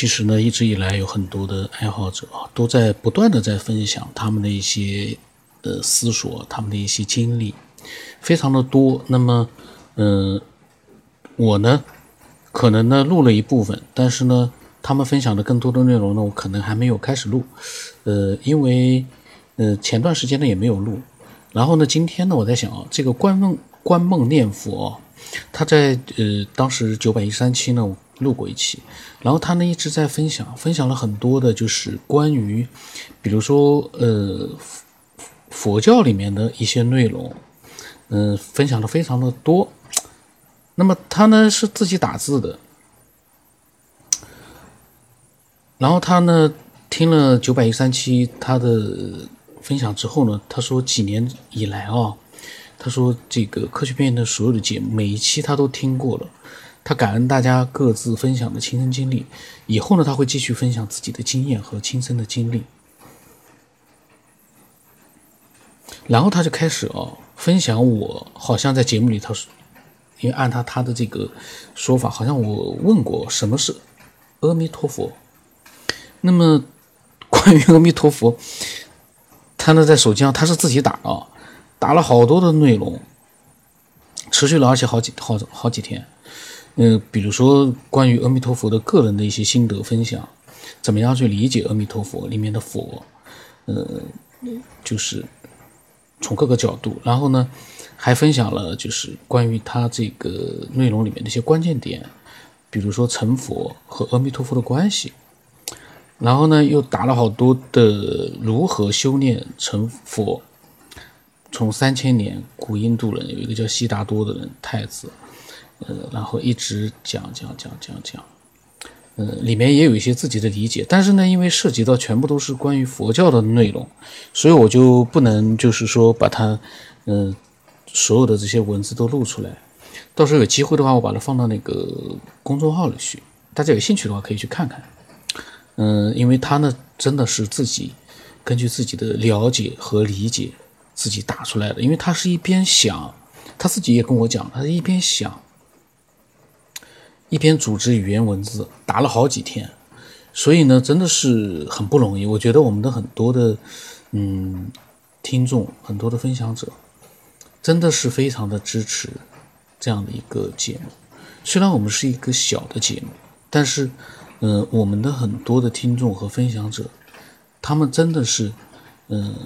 其实呢，一直以来有很多的爱好者啊，都在不断的在分享他们的一些呃思索，他们的一些经历，非常的多。那么，嗯，我呢，可能呢录了一部分，但是呢，他们分享的更多的内容呢，我可能还没有开始录，呃，因为呃前段时间呢也没有录，然后呢，今天呢我在想啊，这个观梦观梦念佛，他在呃当时九百一十三期呢。录过一期，然后他呢一直在分享，分享了很多的，就是关于，比如说呃佛教里面的一些内容，嗯，分享的非常的多。那么他呢是自己打字的，然后他呢听了九百一三期他的分享之后呢，他说几年以来啊，他说这个科学片的所有的节目，每一期他都听过了。他感恩大家各自分享的亲身经历，以后呢，他会继续分享自己的经验和亲身的经历。然后他就开始哦，分享我好像在节目里头，因为按他他的这个说法，好像我问过什么是阿弥陀佛。那么关于阿弥陀佛，他呢在手机上他是自己打啊，打了好多的内容，持续了而且好几好好几天。嗯，比如说关于阿弥陀佛的个人的一些心得分享，怎么样去理解阿弥陀佛里面的佛？呃，就是从各个角度，然后呢，还分享了就是关于他这个内容里面的一些关键点，比如说成佛和阿弥陀佛的关系，然后呢，又打了好多的如何修炼成佛，从三千年古印度人有一个叫悉达多的人太子。呃，然后一直讲讲讲讲讲，呃，里面也有一些自己的理解，但是呢，因为涉及到全部都是关于佛教的内容，所以我就不能就是说把它，嗯，所有的这些文字都录出来。到时候有机会的话，我把它放到那个公众号里去，大家有兴趣的话可以去看看。嗯，因为他呢真的是自己根据自己的了解和理解自己打出来的，因为他是一边想，他自己也跟我讲，他是一边想。一篇组织语言文字打了好几天，所以呢，真的是很不容易。我觉得我们的很多的，嗯，听众，很多的分享者，真的是非常的支持这样的一个节目。虽然我们是一个小的节目，但是，嗯，我们的很多的听众和分享者，他们真的是，嗯，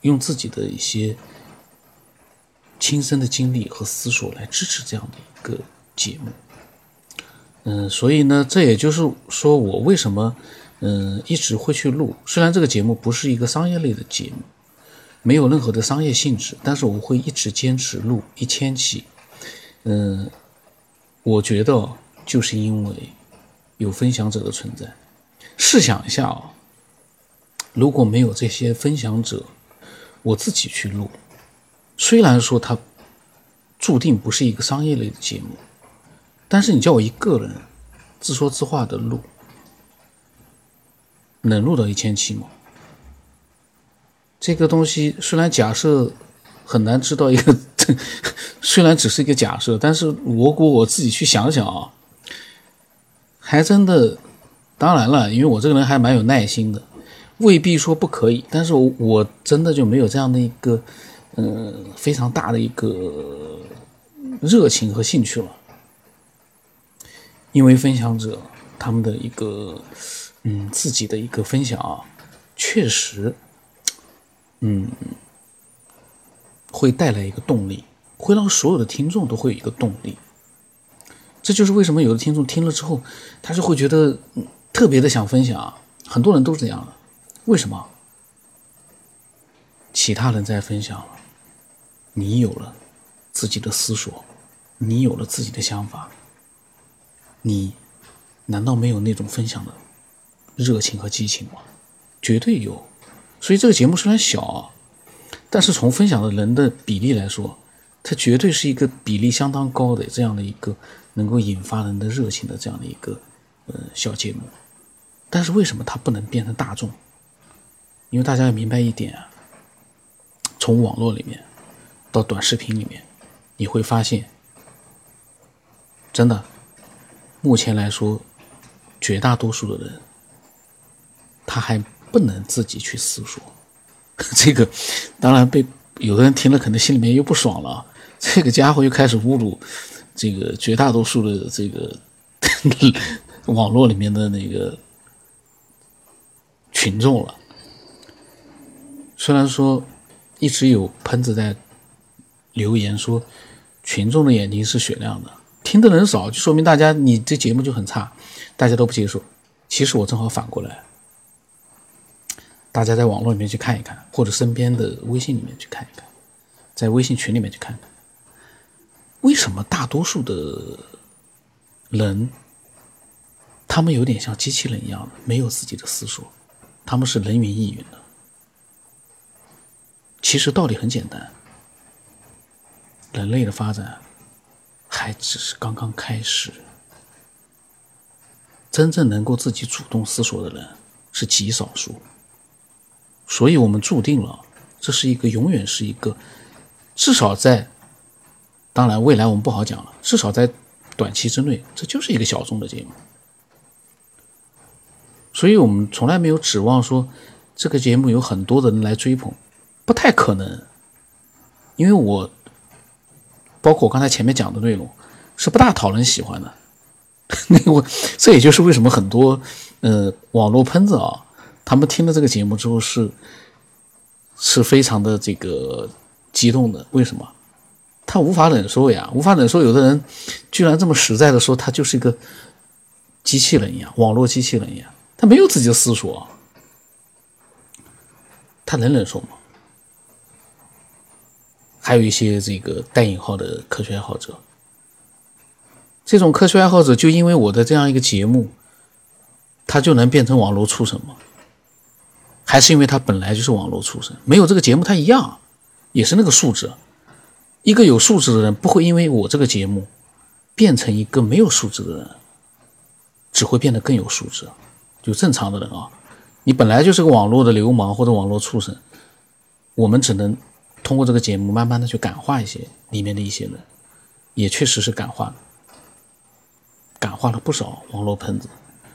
用自己的一些亲身的经历和思索来支持这样的一个。节目，嗯，所以呢，这也就是说，我为什么，嗯，一直会去录。虽然这个节目不是一个商业类的节目，没有任何的商业性质，但是我会一直坚持录一千期。嗯，我觉得就是因为有分享者的存在。试想一下啊，如果没有这些分享者，我自己去录，虽然说它注定不是一个商业类的节目。但是你叫我一个人自说自话的录，能录到一千期吗？这个东西虽然假设很难知道一个，虽然只是一个假设，但是我果我自己去想想啊，还真的，当然了，因为我这个人还蛮有耐心的，未必说不可以，但是我我真的就没有这样的一个，嗯，非常大的一个热情和兴趣了。因为分享者他们的一个嗯自己的一个分享啊，确实嗯会带来一个动力，会让所有的听众都会有一个动力。这就是为什么有的听众听了之后，他就会觉得特别的想分享。很多人都是这样的，为什么？其他人在分享了，你有了自己的思索，你有了自己的想法。你难道没有那种分享的热情和激情吗？绝对有。所以这个节目虽然小啊，但是从分享的人的比例来说，它绝对是一个比例相当高的这样的一个能够引发人的热情的这样的一个呃小节目。但是为什么它不能变成大众？因为大家要明白一点啊，从网络里面到短视频里面，你会发现，真的。目前来说，绝大多数的人，他还不能自己去思索。这个当然被有的人听了，可能心里面又不爽了。这个家伙又开始侮辱这个绝大多数的这个 网络里面的那个群众了。虽然说一直有喷子在留言说群众的眼睛是雪亮的，听的人少，就说明大家你这节目就很差，大家都不接受。其实我正好反过来。大家在网络里面去看一看，或者身边的微信里面去看一看，在微信群里面去看看，为什么大多数的人，他们有点像机器人一样的，没有自己的思索，他们是人云亦云的。其实道理很简单，人类的发展还只是刚刚开始，真正能够自己主动思索的人是极少数。所以，我们注定了，这是一个永远是一个，至少在，当然未来我们不好讲了。至少在短期之内，这就是一个小众的节目。所以我们从来没有指望说这个节目有很多的人来追捧，不太可能。因为我，包括我刚才前面讲的内容，是不大讨人喜欢的。那我这也就是为什么很多呃网络喷子啊。他们听了这个节目之后是是非常的这个激动的，为什么？他无法忍受呀，无法忍受。有的人居然这么实在的说，他就是一个机器人一样，网络机器人一样，他没有自己的思索，他能忍受吗？还有一些这个带引号的科学爱好者，这种科学爱好者就因为我的这样一个节目，他就能变成网络畜生吗？还是因为他本来就是网络畜生，没有这个节目他一样，也是那个素质。一个有素质的人不会因为我这个节目变成一个没有素质的人，只会变得更有素质。就正常的人啊，你本来就是个网络的流氓或者网络畜生，我们只能通过这个节目慢慢的去感化一些里面的一些人，也确实是感化了，感化了不少网络喷子，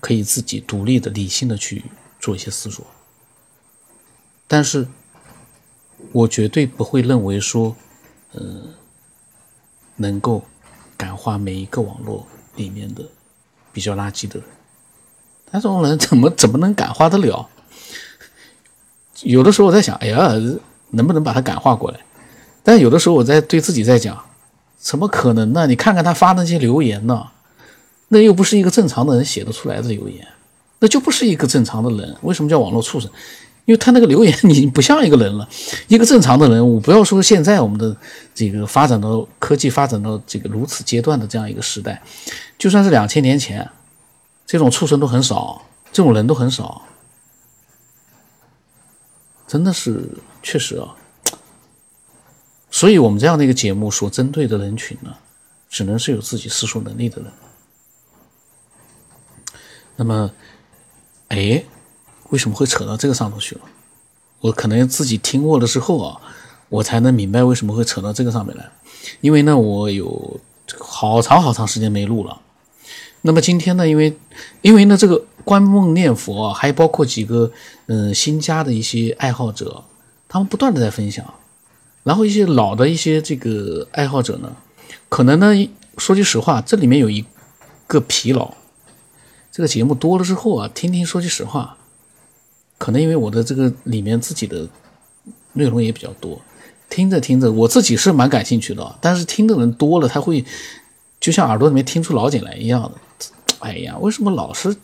可以自己独立的、理性的去做一些思索。但是，我绝对不会认为说，呃，能够感化每一个网络里面的比较垃圾的人。他这种人怎么怎么能感化得了？有的时候我在想，哎呀，能不能把他感化过来？但有的时候我在对自己在讲，怎么可能呢？你看看他发那些留言呢，那又不是一个正常的人写得出来的留言，那就不是一个正常的人。为什么叫网络畜生？因为他那个留言，你不像一个人了。一个正常的人，我不要说现在我们的这个发展到科技发展到这个如此阶段的这样一个时代，就算是两千年前，这种畜生都很少，这种人都很少，真的是确实啊。所以我们这样的一个节目所针对的人群呢，只能是有自己思索能力的人。那么，哎。为什么会扯到这个上头去了？我可能自己听过了之后啊，我才能明白为什么会扯到这个上面来。因为呢，我有好长好长时间没录了。那么今天呢，因为因为呢，这个观梦念佛啊，还包括几个嗯新加的一些爱好者，他们不断的在分享。然后一些老的一些这个爱好者呢，可能呢，说句实话，这里面有一个疲劳。这个节目多了之后啊，听听说句实话。可能因为我的这个里面自己的内容也比较多，听着听着，我自己是蛮感兴趣的，但是听的人多了，他会就像耳朵里面听出老茧来一样的。哎呀，为什么老是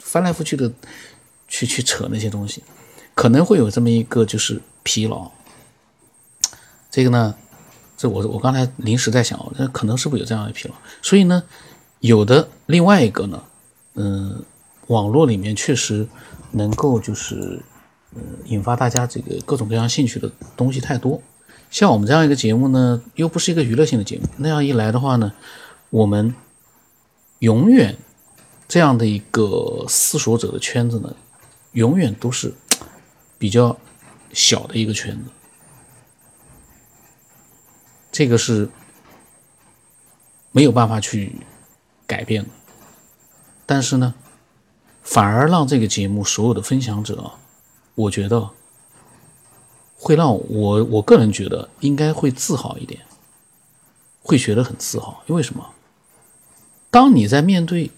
翻来覆去的去去扯那些东西？可能会有这么一个就是疲劳。这个呢，这我我刚才临时在想，那可能是不是有这样的疲劳？所以呢，有的另外一个呢，嗯，网络里面确实。能够就是，呃，引发大家这个各种各样兴趣的东西太多。像我们这样一个节目呢，又不是一个娱乐性的节目，那样一来的话呢，我们永远这样的一个思索者的圈子呢，永远都是比较小的一个圈子。这个是没有办法去改变的。但是呢，反而让这个节目所有的分享者，我觉得会让我我个人觉得应该会自豪一点，会觉得很自豪。因为什么？当你在面对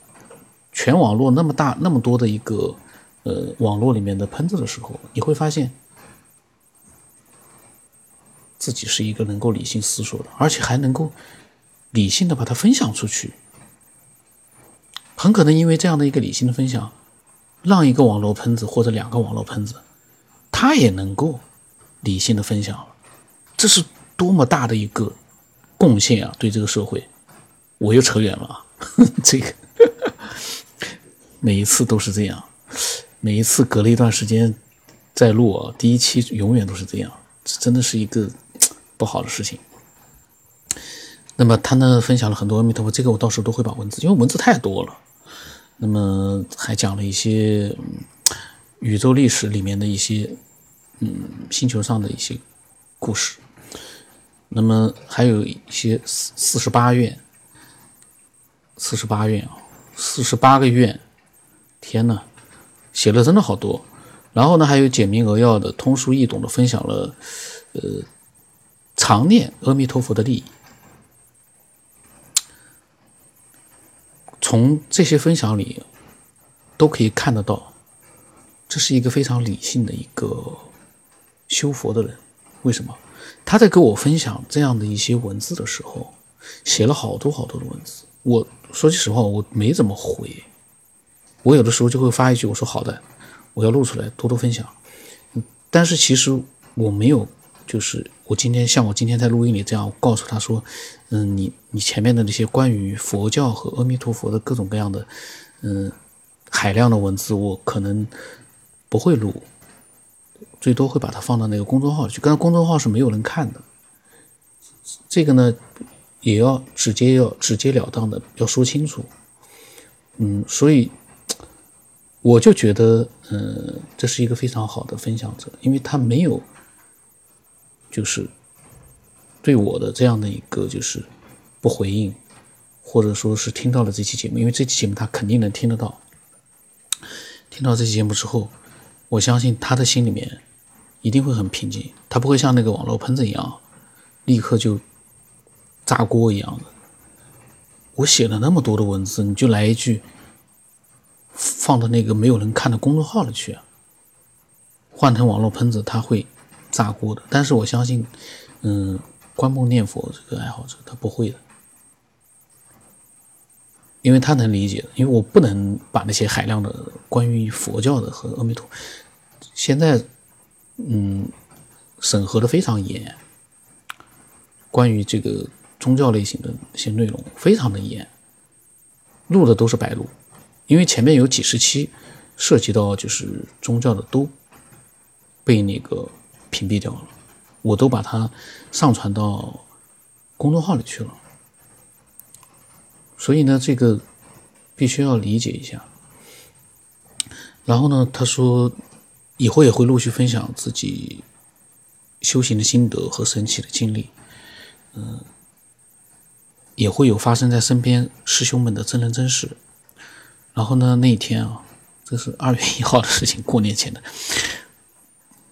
全网络那么大那么多的一个呃网络里面的喷子的时候，你会发现自己是一个能够理性思索的，而且还能够理性的把它分享出去。很可能因为这样的一个理性的分享，让一个网络喷子或者两个网络喷子，他也能够理性的分享了，这是多么大的一个贡献啊！对这个社会，我又扯远了啊，这个每一次都是这样，每一次隔了一段时间再录啊，第一期永远都是这样，这真的是一个不好的事情。那么他呢，分享了很多阿弥陀佛，这个我到时候都会把文字，因为文字太多了。那么还讲了一些宇宙历史里面的一些，嗯，星球上的一些故事。那么还有一些四四十八愿，四十八愿啊，四十八个愿，天呐，写了真的好多。然后呢，还有简明扼要的、通俗易懂的分享了，呃，常念阿弥陀佛的利益。从这些分享里，都可以看得到，这是一个非常理性的一个修佛的人。为什么？他在跟我分享这样的一些文字的时候，写了好多好多的文字。我说句实话，我没怎么回。我有的时候就会发一句：“我说好的，我要录出来，多多分享。”但是其实我没有。就是我今天像我今天在录音里这样告诉他说，嗯，你你前面的那些关于佛教和阿弥陀佛的各种各样的，嗯，海量的文字，我可能不会录，最多会把它放到那个公众号去。刚才公众号是没有人看的，这个呢，也要直接要直截了当的要说清楚，嗯，所以我就觉得，嗯，这是一个非常好的分享者，因为他没有。就是对我的这样的一个就是不回应，或者说是听到了这期节目，因为这期节目他肯定能听得到。听到这期节目之后，我相信他的心里面一定会很平静，他不会像那个网络喷子一样，立刻就炸锅一样的。我写了那么多的文字，你就来一句，放到那个没有人看的公众号里去啊？换成网络喷子，他会。炸锅的，但是我相信，嗯，观梦念佛这个爱好者他不会的，因为他能理解，因为我不能把那些海量的关于佛教的和阿弥陀，现在，嗯，审核的非常严，关于这个宗教类型的一些内容非常的严，录的都是白录，因为前面有几十期涉及到就是宗教的都被那个。屏蔽掉了，我都把它上传到公众号里去了。所以呢，这个必须要理解一下。然后呢，他说以后也会陆续分享自己修行的心得和神奇的经历，嗯，也会有发生在身边师兄们的真人真事。然后呢，那一天啊，这是二月一号的事情，过年前的。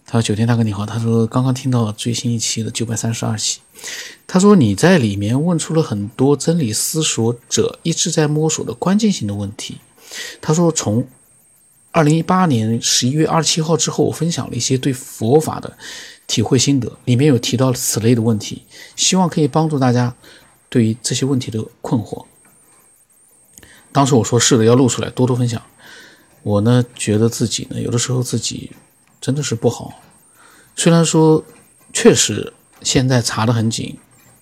他说：“酒店大哥你好。”他说：“刚刚听到最新一期的九百三十二期。”他说：“你在里面问出了很多真理思索者一直在摸索的关键性的问题。”他说：“从二零一八年十一月二十七号之后，我分享了一些对佛法的体会心得，里面有提到此类的问题，希望可以帮助大家对于这些问题的困惑。”当时我说：“是的，要录出来，多多分享。”我呢，觉得自己呢，有的时候自己真的是不好。虽然说确实现在查的很紧，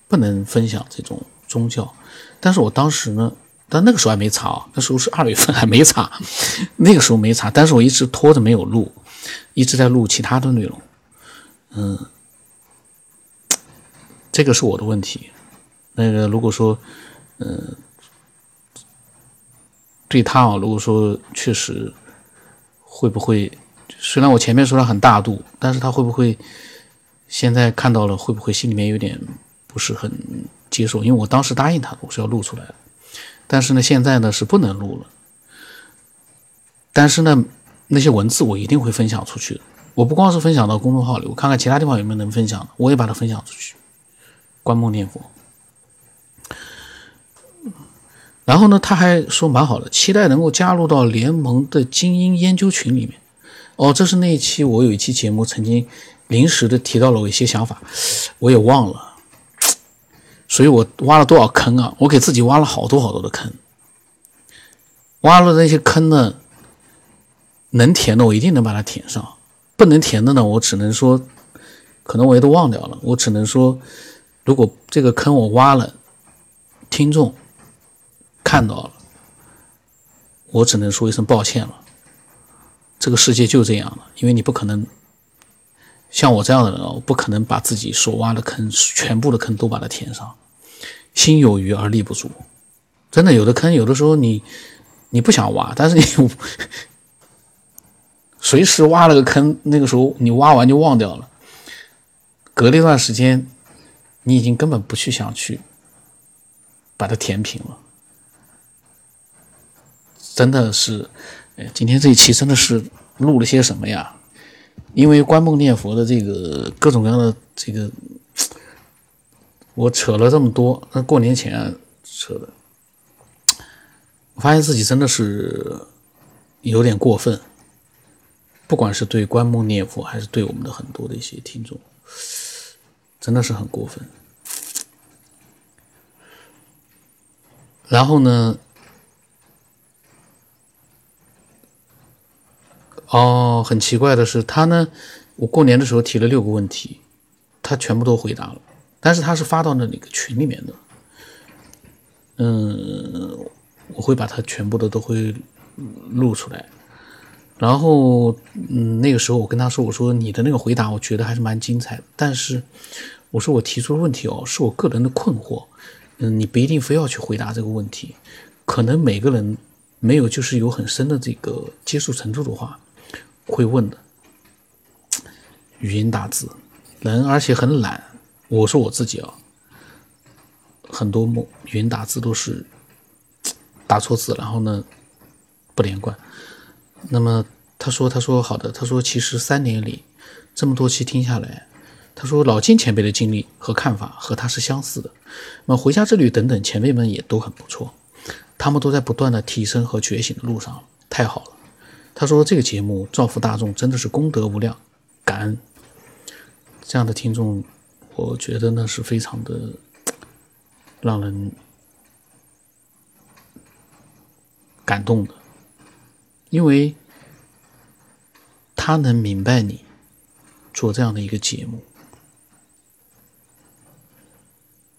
不能分享这种宗教，但是我当时呢，但那个时候还没查啊，那时候是二月份还没查，那个时候没查，但是我一直拖着没有录，一直在录其他的内容，嗯，这个是我的问题。那个如果说，嗯，对他啊，如果说确实会不会？虽然我前面说他很大度，但是他会不会现在看到了，会不会心里面有点不是很接受？因为我当时答应他，我是要录出来的，但是呢，现在呢是不能录了。但是呢，那些文字我一定会分享出去。我不光是分享到公众号里，我看看其他地方有没有能分享的，我也把它分享出去。观梦念佛。然后呢，他还说蛮好的，期待能够加入到联盟的精英研究群里面。哦，这是那一期我有一期节目曾经临时的提到了我一些想法，我也忘了。所以我挖了多少坑啊？我给自己挖了好多好多的坑。挖了那些坑呢，能填的我一定能把它填上，不能填的呢，我只能说，可能我也都忘掉了。我只能说，如果这个坑我挖了，听众。看到了，我只能说一声抱歉了。这个世界就这样了，因为你不可能像我这样的人哦，不可能把自己所挖的坑全部的坑都把它填上。心有余而力不足，真的有的坑，有的时候你你不想挖，但是你随时挖了个坑，那个时候你挖完就忘掉了。隔了一段时间，你已经根本不去想去把它填平了。真的是，哎，今天这一期真的是录了些什么呀？因为观梦念佛的这个各种各样的这个，我扯了这么多，那过年前扯的，发现自己真的是有点过分，不管是对观梦念佛，还是对我们的很多的一些听众，真的是很过分。然后呢？哦，很奇怪的是，他呢，我过年的时候提了六个问题，他全部都回答了，但是他是发到那个群里面的，嗯，我会把他全部的都会录出来，然后，嗯，那个时候我跟他说，我说你的那个回答，我觉得还是蛮精彩的，但是我说我提出的问题哦，是我个人的困惑，嗯，你不一定非要去回答这个问题，可能每个人没有就是有很深的这个接受程度的话。会问的，语音打字，人而且很懒。我说我自己啊，很多语音打字都是打错字，然后呢不连贯。那么他说，他说好的，他说其实三年里这么多期听下来，他说老金前辈的经历和看法和他是相似的。那么回家之旅等等前辈们也都很不错，他们都在不断的提升和觉醒的路上，太好了。他说：“这个节目造福大众，真的是功德无量，感恩这样的听众，我觉得呢是非常的让人感动的，因为他能明白你做这样的一个节目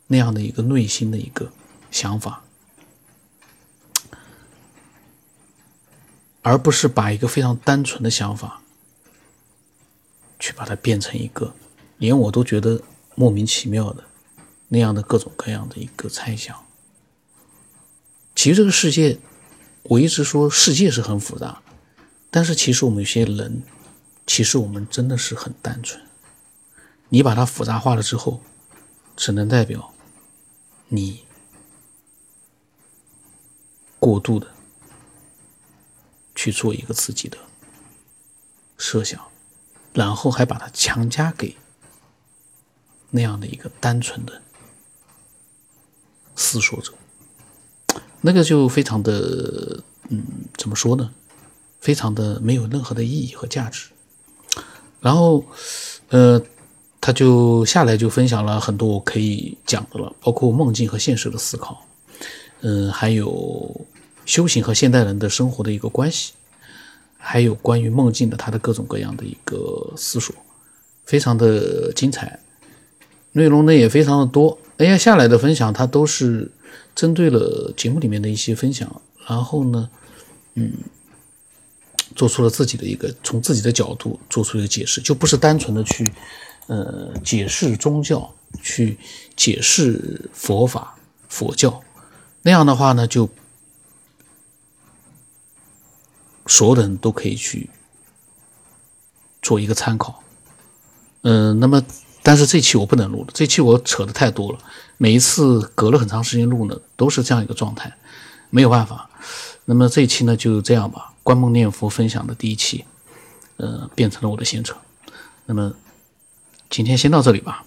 那样的一个内心的一个想法。”而不是把一个非常单纯的想法，去把它变成一个连我都觉得莫名其妙的那样的各种各样的一个猜想。其实这个世界，我一直说世界是很复杂，但是其实我们有些人，其实我们真的是很单纯。你把它复杂化了之后，只能代表你过度的。去做一个自己的设想，然后还把它强加给那样的一个单纯的思索者，那个就非常的，嗯，怎么说呢？非常的没有任何的意义和价值。然后，呃，他就下来就分享了很多我可以讲的了，包括梦境和现实的思考，嗯，还有。修行和现代人的生活的一个关系，还有关于梦境的他的各种各样的一个思索，非常的精彩，内容呢也非常的多。哎呀，下来的分享他都是针对了节目里面的一些分享，然后呢，嗯，做出了自己的一个从自己的角度做出一个解释，就不是单纯的去呃解释宗教，去解释佛法佛教那样的话呢就。所有的人都可以去做一个参考，嗯，那么但是这期我不能录了，这期我扯的太多了，每一次隔了很长时间录呢，都是这样一个状态，没有办法，那么这一期呢就这样吧，观梦念佛分享的第一期，呃，变成了我的行程。那么今天先到这里吧。